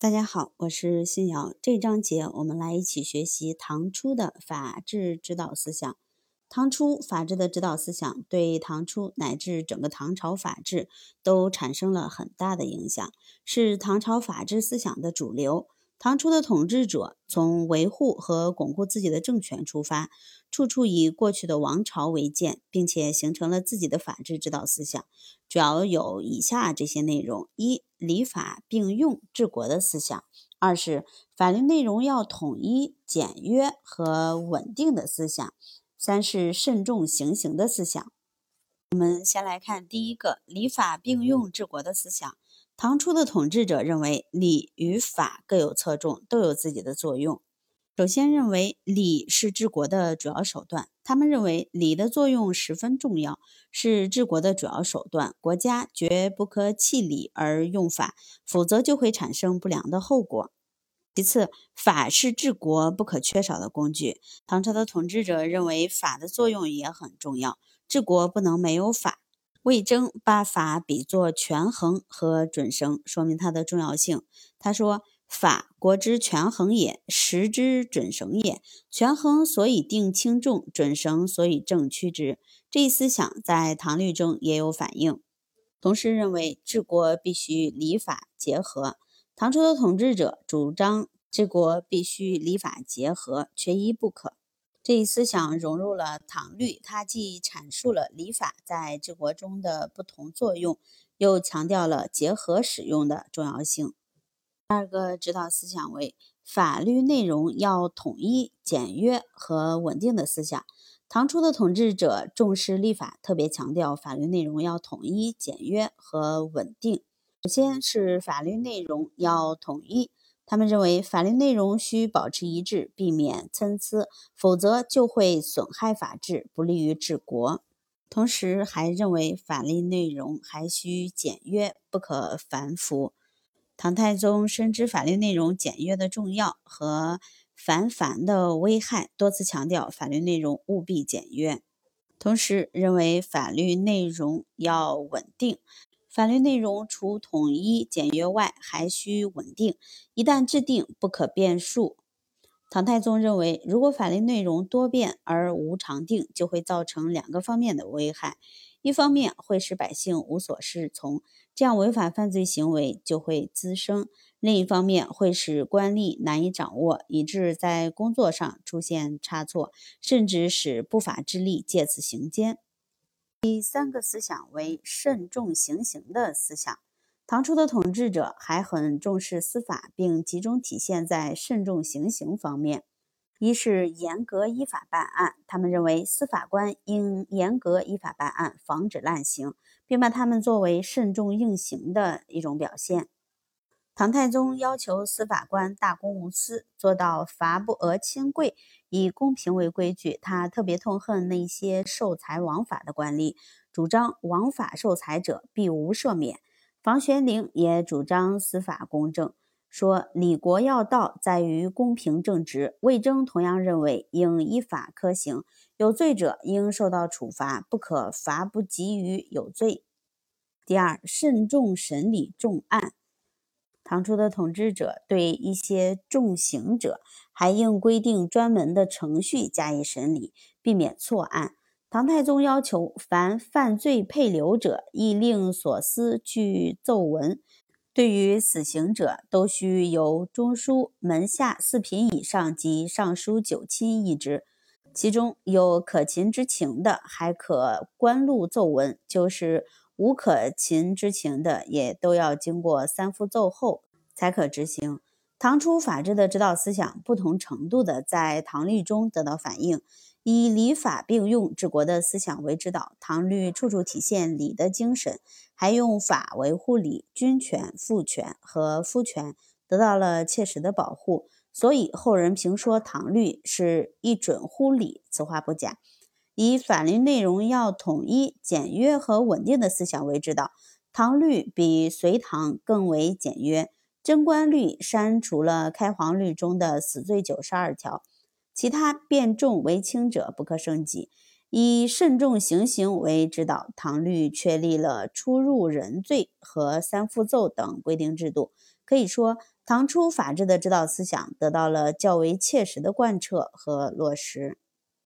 大家好，我是新瑶。这章节我们来一起学习唐初的法治指导思想。唐初法治的指导思想对唐初乃至整个唐朝法治都产生了很大的影响，是唐朝法治思想的主流。唐初的统治者从维护和巩固自己的政权出发，处处以过去的王朝为鉴，并且形成了自己的法治指导思想，主要有以下这些内容：一、礼法并用治国的思想；二是法律内容要统一、简约和稳定的思想；三是慎重行刑的思想。我们先来看第一个礼法并用治国的思想。唐初的统治者认为礼与法各有侧重，都有自己的作用。首先认为礼是治国的主要手段，他们认为礼的作用十分重要，是治国的主要手段。国家绝不可弃礼而用法，否则就会产生不良的后果。其次，法是治国不可缺少的工具。唐朝的统治者认为法的作用也很重要，治国不能没有法。魏征把法比作权衡和准绳，说明它的重要性。他说：“法，国之权衡也，时之准绳也。权衡所以定轻重，准绳所以正曲直。”这一思想在唐律中也有反映。同时认为治国必须礼法结合。唐初的统治者主张治国必须礼法结合，缺一不可。这一思想融入了唐律，它既阐述了礼法在治国中的不同作用，又强调了结合使用的重要性。第二个指导思想为法律内容要统一、简约和稳定的思想。唐初的统治者重视立法，特别强调法律内容要统一、简约和稳定。首先是法律内容要统一。他们认为法律内容需保持一致，避免参差，否则就会损害法治，不利于治国。同时，还认为法律内容还需简约，不可繁复。唐太宗深知法律内容简约的重要和繁繁的危害，多次强调法律内容务必简约。同时，认为法律内容要稳定。法律内容除统一简约外，还需稳定。一旦制定，不可变数。唐太宗认为，如果法律内容多变而无常定，就会造成两个方面的危害：一方面会使百姓无所适从，这样违法犯罪行为就会滋生；另一方面会使官吏难以掌握，以致在工作上出现差错，甚至使不法之吏借此行奸。第三个思想为慎重行刑的思想。唐初的统治者还很重视司法，并集中体现在慎重行刑方面。一是严格依法办案，他们认为司法官应严格依法办案，防止滥刑，并把他们作为慎重应刑的一种表现。唐太宗要求司法官大公无私，做到罚不讹亲贵，以公平为规矩。他特别痛恨那些受财枉法的官吏，主张枉法受财者必无赦免。房玄龄也主张司法公正，说理国要道在于公平正直。魏征同样认为应依法科刑，有罪者应受到处罚，不可罚不及于有罪。第二，慎重审理重案。唐初的统治者对一些重刑者，还应规定专门的程序加以审理，避免错案。唐太宗要求，凡犯罪配留者，亦令所司具奏文；对于死刑者，都需由中书、门下四品以上及尚书九卿议之。其中有可擒之情的，还可官录奏文，就是。无可擒之情的，也都要经过三复奏后才可执行。唐初法治的指导思想，不同程度的在唐律中得到反映，以礼法并用治国的思想为指导。唐律处处体现礼的精神，还用法维护礼，君权、父权和夫权得到了切实的保护。所以后人评说唐律是一准乎礼，此话不假。以法律内容要统一、简约和稳定的思想为指导，唐律比隋唐更为简约。贞观律删除了开皇律中的死罪九十二条，其他变重为轻者不可升级。以慎重行刑为指导，唐律确立了出入人罪和三复奏等规定制度。可以说，唐初法治的指导思想得到了较为切实的贯彻和落实。